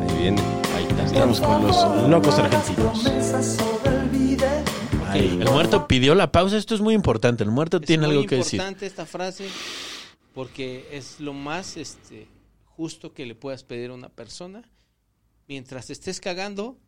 Ahí viene. Ahí está. Estamos con los locos argentinos. Promesas sobre el vide. Ahí. El muerto pidió la pausa. Esto es muy importante. El muerto Es tiene algo que decir. importante esta frase porque es lo más este justo que le puedas pedir a una persona. Mientras estés cagando,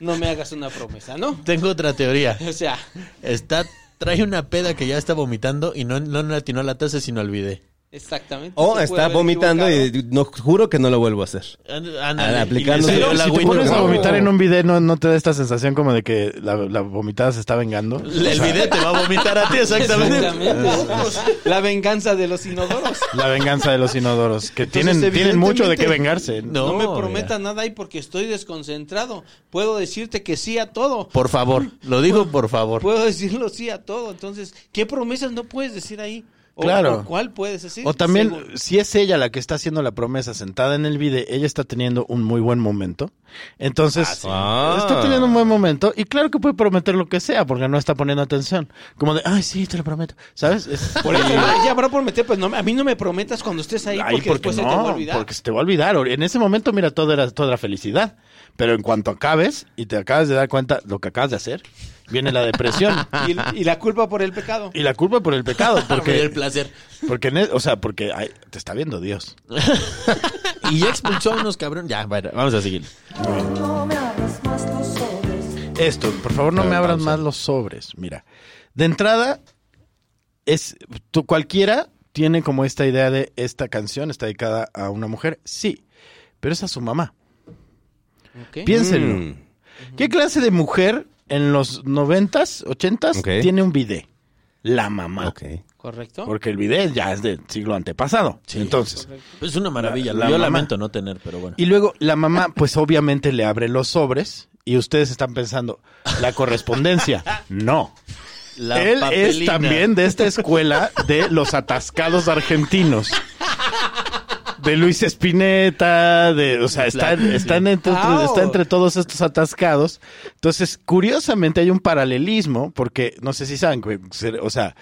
no me hagas una promesa, ¿no? Tengo otra teoría. O sea, Está, trae una peda que ya está vomitando y no, no le atinó a la taza, sino al bidé. Exactamente. O está vomitando equivocado. y no juro que no lo vuelvo a hacer. Ándale, aplicando- Si te pones a vomitar en un video, ¿no, ¿no te da esta sensación como de que la, la vomitada se está vengando? El video te va a vomitar a ti, exactamente. Exactamente. La venganza de los inodoros. La venganza de los inodoros, que tienen, Entonces, tienen mucho de qué vengarse. No, No, me prometas nada ahí porque estoy desconcentrado. Puedo decirte que sí a todo. Por favor, lo digo por favor. Puedo decirlo sí a todo. Entonces, ¿qué promesas no puedes decir ahí? O, Claro. o ¿Cuál puedes decir? O también, Según- si es ella la que está haciendo la promesa sentada en el video, ella está teniendo un muy buen momento. Entonces, Ah. está teniendo un buen momento. Y claro que puede prometer lo que sea, porque no está poniendo atención. Como de, ay, sí, te lo prometo. ¿Sabes? Es- Por eso, ah, ya habrá prometer, pues no, a mí no me prometas cuando estés ahí Ay, porque, porque después se te va a no, olvidar. porque se te va a olvidar. En ese momento, mira, todo era, todo era felicidad. Pero en cuanto acabes y te acabas de dar cuenta lo que acabas de hacer, viene la depresión. Y, y la culpa por el pecado. y la culpa por el pecado. Porque el placer. porque e- o sea, porque ay, te está viendo Dios. Y ya expulsó a unos cabrón. Ya, bueno, vamos a seguir. No me abras más los sobres. Esto, por favor, no me abras pausa. más los sobres. Mira, de entrada, es tú, cualquiera tiene como esta idea de esta canción está dedicada a una mujer. Sí, pero es a su mamá. Ok. Piénsenlo. Mm. ¿Qué clase de mujer en los noventas, ochentas Ok. tiene un bidet? La mamá. Ok. ¿Correcto? Porque el bidet ya es del siglo antepasado. Entonces, Es una maravilla. La- la Yo mamá. lamento no tener, pero bueno. Y luego la mamá, pues obviamente le abre los sobres y ustedes están pensando, la correspondencia. No. La Él es papelina. también de esta escuela de los atascados argentinos. De Luis Espineta, de, o sea, están, están entre, está entre todos estos atascados. Entonces, curiosamente hay un paralelismo, porque no sé si saben, o sea,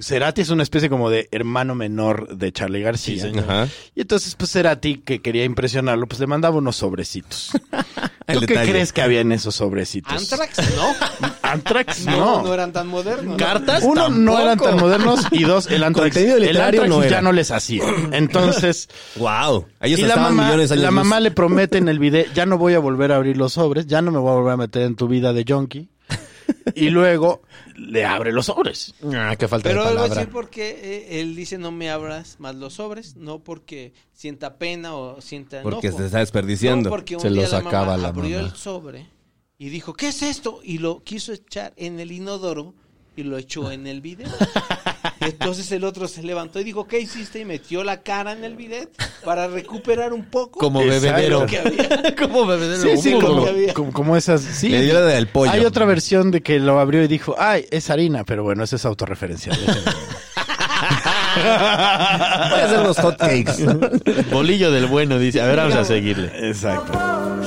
Cerati es una especie como de hermano menor de Charlie García. Ajá. Y entonces, pues Cerati, que quería impresionarlo, pues le mandaba unos sobrecitos. ¿Tú qué detalle. crees que había en esos sobrecitos? Antrax, no. Antrax, No, no. no, eran tan modernos. ¿Cartas? Uno, no eran tan modernos y dos, el Antrax, Contenido el literario Antrax no ya no les hacía. Entonces, Wow. Ellos y la mamá, millones de años la luz. mamá le promete en el video, ya no voy a volver a abrir los sobres, ya no me voy a volver a meter en tu vida de junkie. Y luego le abre los sobres. Ah, qué falta Pero de palabra. decir porque eh, él dice no me abras más los sobres, no porque sienta pena o sienta Porque se está desperdiciando. No, porque un Se día los la mamá la abrió mamá. el sobre y dijo, ¿qué es esto? Y lo quiso echar en el inodoro y lo echó en el video. Entonces el otro se levantó y dijo, ¿qué hiciste? Y metió la cara en el bidet para recuperar un poco. Como bebedero. lo que había. Como bebedero. Sí, sí, como, que había. como, como esas. Sí, Le dio la del pollo. Hay otra versión de que lo abrió y dijo, ay, es harina, pero bueno, eso es autorreferencial. Voy a hacer unos hot cakes. Bolillo del bueno, dice. A ver, vamos a seguirle. Exacto.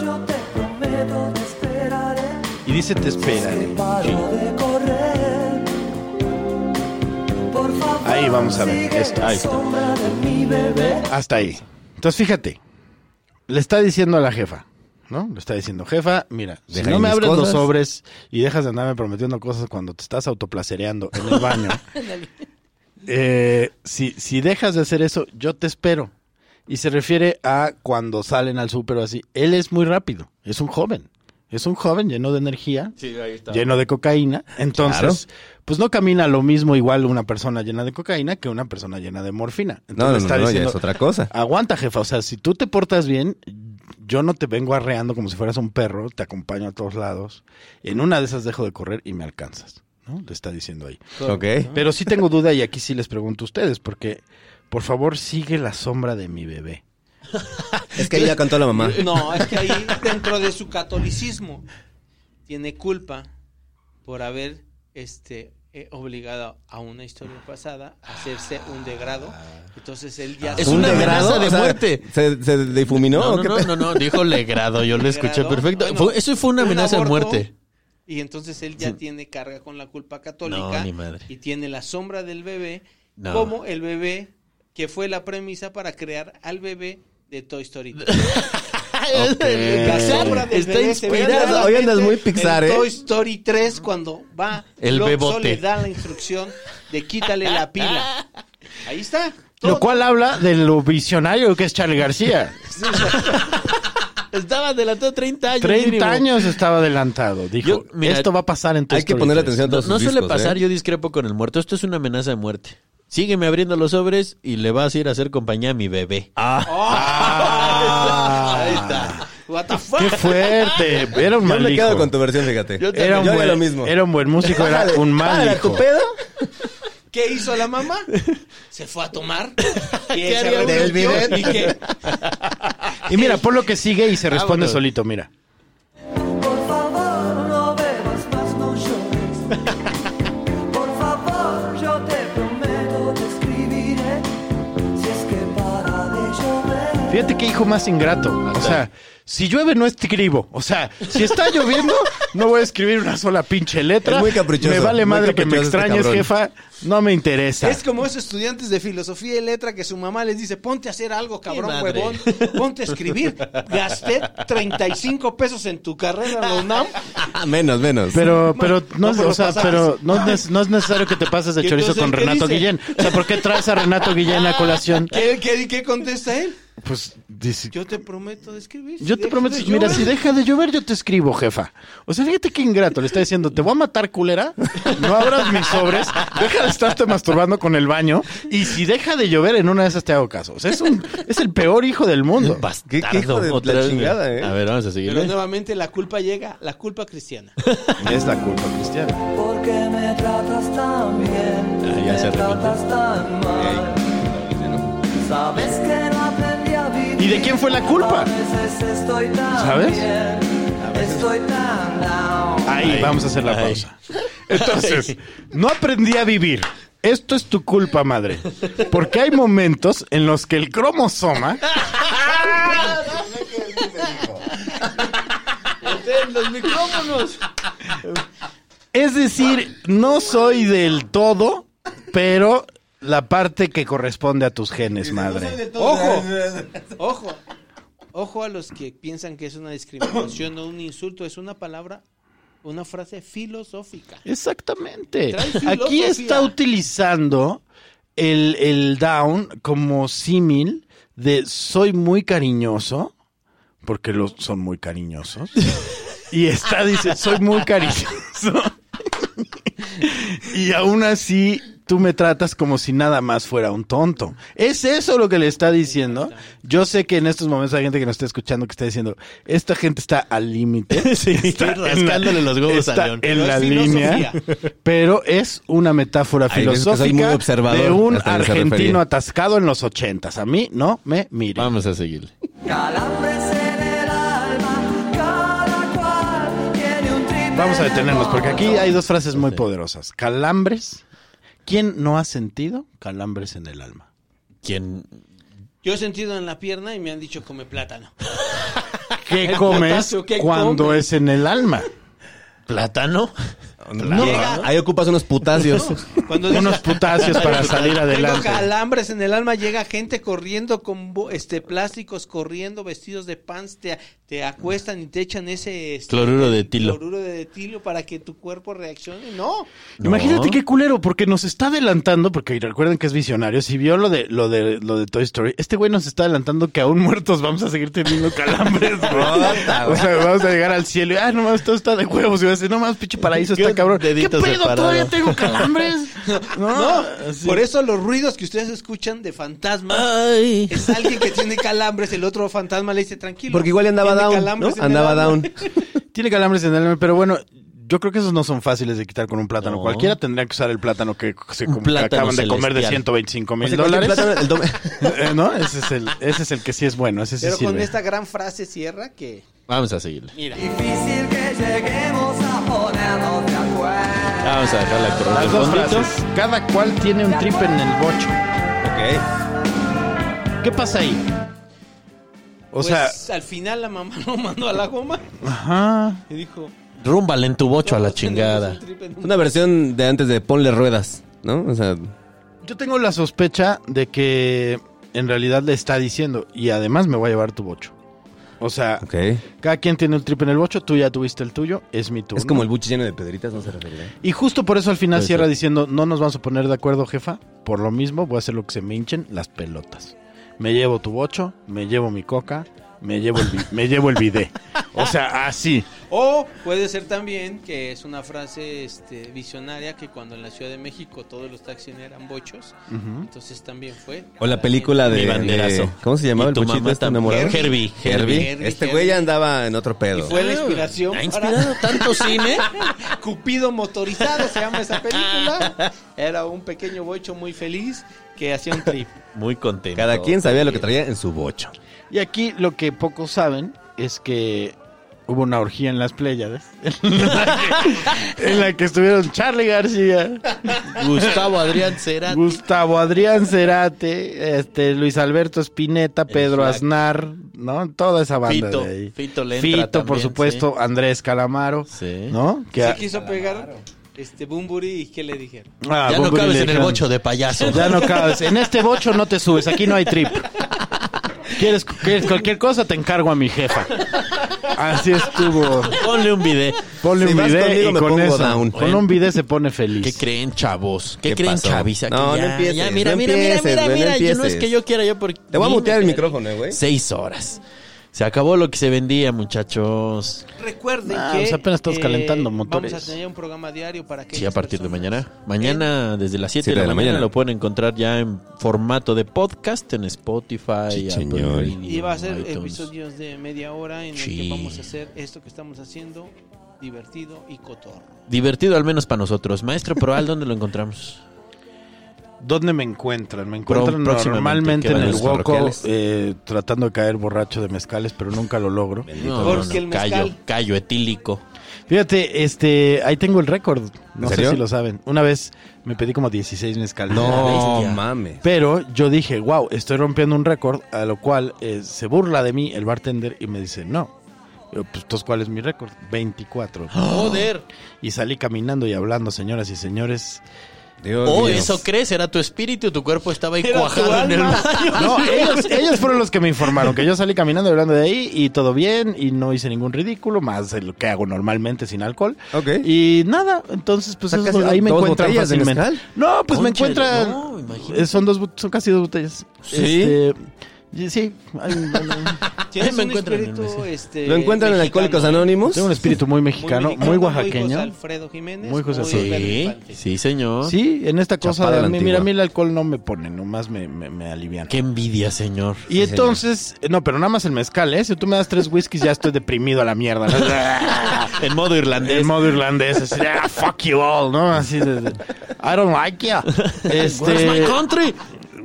Yo te prometo te esperaré. Y dice, te esperaré. Ahí vamos a ver, esto, la ahí está. sombra de mi bebé. Hasta ahí. Entonces, fíjate. Le está diciendo a la jefa, ¿no? Le está diciendo, jefa, mira, si no me abres los sobres y dejas de andarme prometiendo cosas cuando te estás autoplacereando en el baño, eh, si, si dejas de hacer eso, yo te espero. Y se refiere a cuando salen al súper o así. Él es muy rápido, es un joven. Es un joven lleno de energía, lleno de cocaína. Entonces, pues no camina lo mismo igual una persona llena de cocaína que una persona llena de morfina. Entonces No, no, está no, no, ya diciendo, es otra cosa. Aguanta, jefa. O sea, si tú te portas bien, yo no te vengo arreando como si fueras un perro, te acompaño a todos lados. En una de esas dejo de correr y me alcanzas. ¿No? Le está diciendo ahí. Ok. Pero sí tengo duda y aquí sí les pregunto a ustedes, porque por favor sigue la sombra de mi bebé. Es que ahí ya cantó la mamá. No, es que ahí dentro de su catolicismo tiene culpa por haber este eh, obligado a una historia pasada a hacerse un degrado. Entonces él ya Es ¿Un una degrado? amenaza de O sea, muerte. ¿Se, se difuminó? No, no, qué no, no, no, dijo legrado, yo lo escuché perfecto. bueno, Fue- eso fue una un amenaza de muerte. Y entonces él ya tiene carga con la culpa católica No, ni madre. y tiene la sombra del bebé No. como el bebé que fue la premisa para crear al bebé de Toy Story. 3. La sombra del Está inspirado. Hoy andas muy Pixar, ¿eh? Toy Story 3 cuando va El Lotso bebote. le da la instrucción de quítale la pila. Ahí está. Lo cual habla de lo visionario que es Charlie García. Estaba adelantado 30 años. 30 mínimo. años estaba adelantado. Dijo, Yo- mira, esto va a pasar en Hay que Story poner 3". atención a No, todos no sus suele discos, pasar, ¿eh? yo discrepo con el muerto. Esto es una amenaza de muerte. sígueme abriendo los sobres y le vas a ir a hacer compañía a mi bebé. Ah. Ahí está. What the fuck? ¡Qué fuerte! Era un Yo mal me quedo con tu versión, fíjate. Yo Era un, Yo haría buen, lo mismo. era un buen músico, era un mal bájale a hijo. tu pedo? ¿Qué hizo la mamá? Se fue a tomar. Y ¿Qué se haría revolvió y que- Y mira, pon lo que sigue y se responde Vámonos. solito, mira. Fíjate qué hijo más ingrato. O sea, si llueve no escribo. O sea, si está lloviendo, no voy a escribir una sola pinche letra. Es muy caprichoso, Me vale madre que me este extrañes, jefa. No me interesa. Es como esos estudiantes de filosofía y letra que su mamá les dice, ponte a hacer algo, cabrón, huevón, ponte a escribir. Gasté 35 pesos en tu carrera en la UNAM. Menos, menos. Pero, pero no, o sea, pero no, es, no es necesario que te pases de ¿Y chorizo entonces con Renato dice? Guillén. O sea, ¿por qué traes a Renato Guillén a colación? ¿Qué, qué, qué contesta él? Pues dice, Yo te prometo de escribir. yo te prometo, de mira, llover. si deja de llover, yo te escribo, jefa. O sea, fíjate qué ingrato. Le está diciendo, te voy a matar, culera. No abras mis sobres. Deja de estarte masturbando con el baño. Y si deja de llover, en una de esas te hago caso. O sea, es, un, es el peor hijo del mundo. ¿Qué, qué hijo de Otra la vez, chingada, eh? A ver, vamos a Pero seguirle. nuevamente la culpa llega, la culpa cristiana. Es la culpa, Cristiano. Porque me tratas tan bien, Ah, ya me se tratas tan mal. Sabes que no. ¿Y de quién fue la culpa? ¿Sabes? bien, estoy tan down. Ahí, vamos a hacer la pausa. Entonces, no aprendí a vivir. Esto es tu culpa, madre. Porque hay momentos en los que el cromosoma los micrófonos. Es decir, no soy del todo, pero la parte que corresponde a tus genes, madre. Ojo, ojo, ojo a los que piensan que es una discriminación o un insulto, es una palabra, una frase filosófica. Exactamente. Aquí está utilizando el, el down como símil de soy muy cariñoso, porque los son muy cariñosos. Y está, dice, soy muy cariñoso. y aún así tú me tratas como si nada más fuera un tonto. ¿Es eso lo que le está diciendo? Yo sé que en estos momentos hay gente que nos está escuchando que está diciendo, esta gente está al límite. Sí, Está en la- rascándole los huevos a León. en Pero la es línea. Pero es una metáfora filosófica de un argentino atascado en los ochentas. A mí no me mire. Vamos a seguirle. Calambres en el alma, cada cual tiene un triple Vamos a detenernos porque aquí hay dos frases muy poderosas. Calambres. ¿Quién no ha sentido calambres en el alma? ¿Quién? Yo he sentido en la pierna y me han dicho come plátano. ¿Qué comes putazo, ¿qué cuando es en el alma? ¿Plátano? No, Llega- ahí ocupas unos putacios. Cuando Unos putacios para salir Tengo adelante. calambres en el alma, llega gente corriendo con este plásticos, corriendo vestidos de pants, te, te acuestan y te echan ese este, Cloruro de etilo. cloruro de etilo para que tu cuerpo reaccione. No, Imagínate qué culero, porque nos está adelantando, porque recuerden que es visionario. Si vio lo de lo de lo de Toy Story, este güey nos está adelantando que aún muertos vamos a seguir teniendo calambres, o sea, vamos a llegar al cielo y ah, no más, todo está de huevos. Y va a decir, no más, pinche paraíso está Qué cabrón. ¿Qué dedito pedo? separado. ¿Todavía tengo calambres? No. Por eso los ruidos que ustedes escuchan de fantasmas Ay. es alguien que tiene calambres, el otro fantasma le dice tranquilo. Porque igual andaba down, Andaba alma". down. Tiene calambres en el alma, pero bueno. Yo creo que esos no son fáciles de quitar con un plátano. No. Cualquiera tendría que usar el plátano que se que plátano acaban de comer de celestial. 125 O mil sea, cualquier dólares. plátano, el dom- Eh, ¿No? Ese es, el, ese es el que sí es bueno. Ese sí Pero con esta gran frase cierra que Vamos a seguirle. mira, Difícil que lleguemos a ponernos de acuerdo. Vamos a dejarla correr Las dos frases. Cada cual tiene un trip en el bocho. Ok. ¿Qué pasa ahí? O pues, sea, al final la mamá lo mandó a la goma ajá. y dijo, Rúmbale en tu bocho a la "Todos tenemos chingada. Una versión de antes de ponle ruedas, ¿no? O sea, Yo tengo la sospecha de que en realidad le está diciendo, y además me voy a llevar tu bocho. O sea, cada quien tiene un trip en el bocho, tú ya tuviste el tuyo, es mi turno. Es como el buche lleno de pedritas, no se referirá. Y justo por eso al final Puede cierra ser. diciendo, no nos vamos a poner de acuerdo, jefa. Por lo mismo voy a hacer lo que se me hinchen las pelotas. Me llevo tu bocho, me llevo mi coca, me llevo el, me llevo el bidé. O sea, así. O puede ser también que es una frase este, visionaria que cuando en la Ciudad de México todos los taxis eran bochos, entonces también fue. O la película de, de- ¿Cómo se llamaba Y el tu bochito mamá este enamorado? Herbie, Herbie. Herbie, Este Herbie. güey ya andaba en otro Y pedo. fue la inspiración ¿Ha para inspirado tanto cine? Cupido motorizado se llama esa película. Era un pequeño bocho muy feliz que hacía un trip. Muy contento. Cada quien sabía lo que traía en su bocho. Y aquí lo que pocos saben es que hubo una orgía en las Pléyades. En la que, en la que estuvieron Charlie García, Gustavo Adrián Cerati. Gustavo Adrián Cerate, este, Luis Alberto Spinetta, Pedro. Aznar, ¿no? Toda esa banda Fito, de ahí. Fito le entra Fito, por supuesto, Andrés Calamaro, Sí. ¿no? Que Se quiso pegar este Bumburi y ¿qué le dijeron? Ah, Ya no cabes en el bocho de payaso. Ya no cabes. En este bocho no te subes, aquí no hay trip. ¿Quieres, quieres cualquier cosa? Te encargo a mi jefa. Así estuvo. Ponle un video. Ponle Si un vas video conmigo y me con pongo eso. down. Con un video se pone feliz. ¿Qué creen, chavos? ¿Qué, ¿Qué creen, pasó? chaviza? No, Que no ya- empieces, ya, mira, no mira, mira, empieces, mira, güey, no mira. Yo no es empieces. que yo quiera, yo porque... Te voy a mutear el micrófono, eh, güey. Seis horas. Se acabó lo que se vendía, muchachos. Recuerden Ah, que pues apenas estamos eh, calentando motores. Vamos a tener un programa diario para que Sí, a partir de mañana. Mañana, desde las 7 Siete de la, mañana, mañana. lo pueden encontrar ya en formato de podcast en Spotify, Sí, señor. Y va a ser iTunes. episodios de media hora en el Sí. que vamos a hacer esto que estamos haciendo divertido y cotorro. Divertido al menos para nosotros. Maestro Proal, ¿dónde lo encontramos? ¿Dónde me encuentran? Me encuentran normalmente en el parroquiales. eh, tratando de caer borracho de mezcales, pero nunca lo logro. No, Porque el callo, mezcal- callo etílico. Fíjate, este, ahí tengo el récord. No ¿En sé serio? si lo saben. Una vez me pedí como 16 mezcales. No mames. Pero yo dije, wow, estoy rompiendo un récord, a lo cual eh, se burla de mí el bartender y me dice, no. Yo, pues, entonces, ¿cuál es mi récord? 24. Joder. Y salí caminando y hablando, señoras y señores. Dios Oh, mío. eso crees, era tu espíritu, tu cuerpo estaba ahí Era cuajado en el baño. No, ellos, ellos fueron los que me informaron que yo salí caminando y hablando de ahí y todo bien y no hice ningún ridículo, más lo que hago normalmente sin alcohol. Ok. Y nada, entonces pues ¿Sacas eso- ahí me encuentran fácilmente. No, pues me encuentran no, eh, son dos son casi dos botellas. ¿Sí? Este, sí, ay, bueno, Tienes me un encuentran en espíritu, este, ¿Lo encuentran en mexicano, Alcohólicos ¿eh? Anónimos? tengo un espíritu muy mexicano, muy, mexicano, oaxaqueño. José Alfredo Jiménez. Muy José Pedro Sí, Infante. sí, señor. Sí, en esta cosa, Chapada a la mí, mira, a mí el alcohol no me pone, nomás me, me, me aliviana. Qué envidia, señor. Y entonces, no, pero nada más el mezcal, ¿eh? Si tú me das tres whiskies ya estoy deprimido a la mierda. ¿no? En modo irlandés. En modo irlandés, así, ah, fuck you all, ¿no? Así de, de, I don't like you. Where's my Este, country?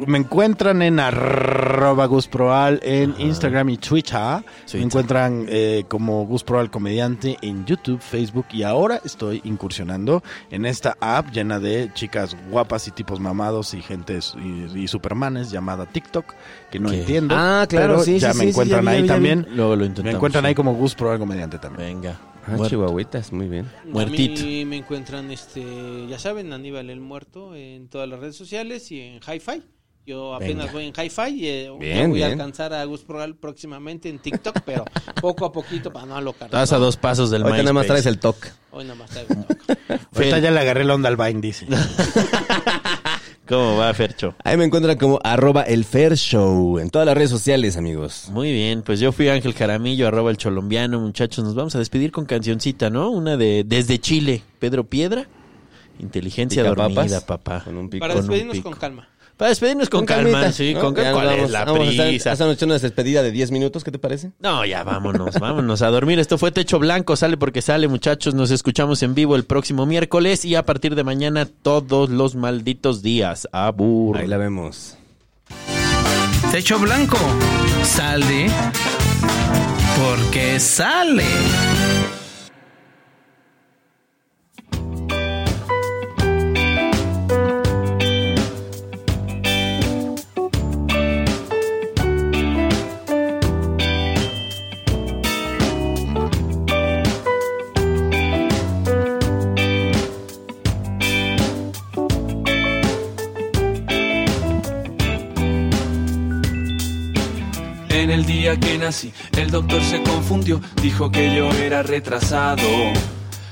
Me encuentran en arroba Gus Proal en Instagram y Twitter. Me Twitter. encuentran eh, como Gus Proal Comediante en YouTube, Facebook y ahora estoy incursionando en esta app llena de chicas guapas y tipos mamados y gentes y, y supermanes llamada TikTok que no ¿Qué? entiendo. Ah, claro, pero sí, ya sí, me sí, encuentran sí, ya vi, ahí ya vi. también. Luego lo Me encuentran sí. ahí como Gus Proal Comediante también. Venga. Ah, chihuahuitas, muy bien. Muertito. A mí me encuentran, este, ya saben, Aníbal el Muerto en todas las redes sociales y en Hi-Fi. Yo apenas Venga. voy en Hi-Fi y eh, Bien, ya voy a bien. alcanzar a Gus Proal próximamente en TikTok, pero poco a poquito para no alocar. Estás a dos pasos del Ahorita nada más traes el toque. Hoy nada más traigo un toque. Ahorita ya le agarré la onda al Vine, dice. ¿Cómo va, Fercho? Ahí me encuentran como arroba el Show en todas las redes sociales, amigos. Muy bien, pues yo fui Ángel Jaramillo, arroba el Cholombiano, muchachos. Nos vamos a despedir con cancioncita, ¿no? Una de Desde Chile, Pedro Piedra. Inteligencia Picapapas, dormida, papá. con un pico. Para Con un despedirnos pico. con calma. Para despedirnos con, Con calma, calmita, sí, ¿no? con Ya calma. ¿Cuál vamos- es la vamos prisa? Hacemos una despedida de 10 minutos, ¿qué te parece? No, ya vámonos, vámonos a dormir. Esto fue Techo Blanco, sale porque sale, muchachos. Nos escuchamos en vivo el próximo miércoles y a partir de mañana todos los malditos días. Abur. Ahí la vemos. Techo blanco. Sale. Porque sale. El día que nací, el doctor se confundió, dijo que yo era retrasado.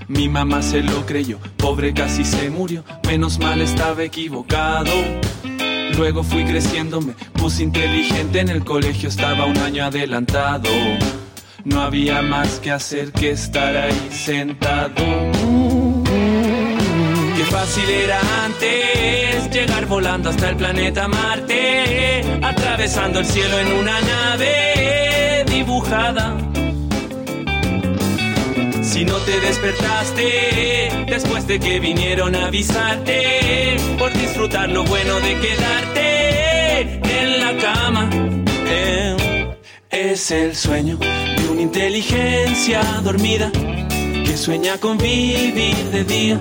Mi mamá se lo creyó, pobre casi se murió, menos mal estaba equivocado. Luego fui creciendo, me puse inteligente, en el colegio estaba un año adelantado. No había más que hacer que estar ahí sentado. Qué fácil era antes llegar volando hasta el planeta Marte, atravesando el cielo en una nave dibujada. Si no te despertaste después de que vinieron a avisarte por disfrutar lo bueno de quedarte en la cama. Eh, es el sueño de una inteligencia dormida que sueña con vivir de día,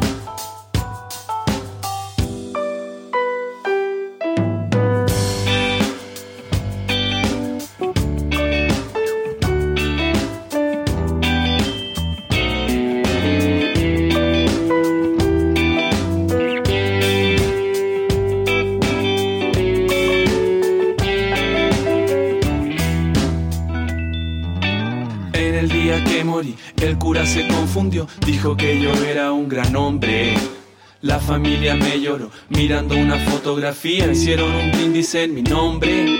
La familia me lloró, mirando una fotografía, hicieron un brindis en mi nombre.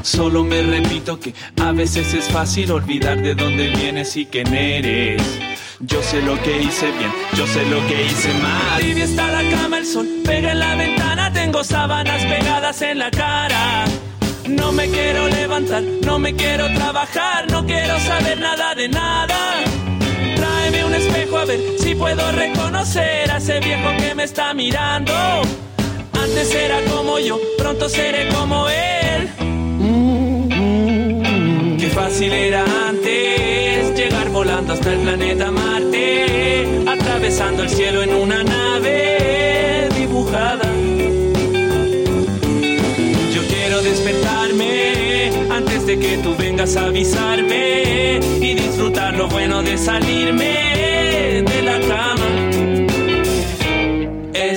Solo me repito que a veces es fácil olvidar de dónde vienes y quién eres. Yo sé lo que hice bien, yo sé lo que hice mal. Tibia está la cama, el sol pega en la ventana, tengo sábanas pegadas en la cara. No me quiero levantar, no me quiero trabajar, no quiero saber nada de nada. Ver si puedo reconocer a ese viejo que me está mirando. Antes era como yo, pronto seré como él. Qué fácil era antes llegar volando hasta el planeta Marte, atravesando el cielo en una nave dibujada. Yo quiero despertarme antes de que tú vengas a avisarme y disfrutar lo bueno de salirme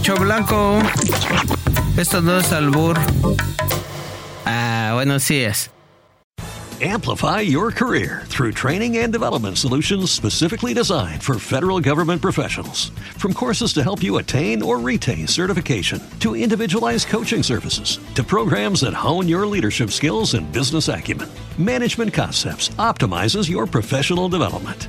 Techo blanco. Esto no es albur. Ah, bueno, sí es. Amplify your career through training and development solutions specifically designed for federal government professionals. From courses to help you attain or retain certification, to individualized coaching services, to programs that hone your leadership skills and business acumen, Management Concepts optimizes your professional development.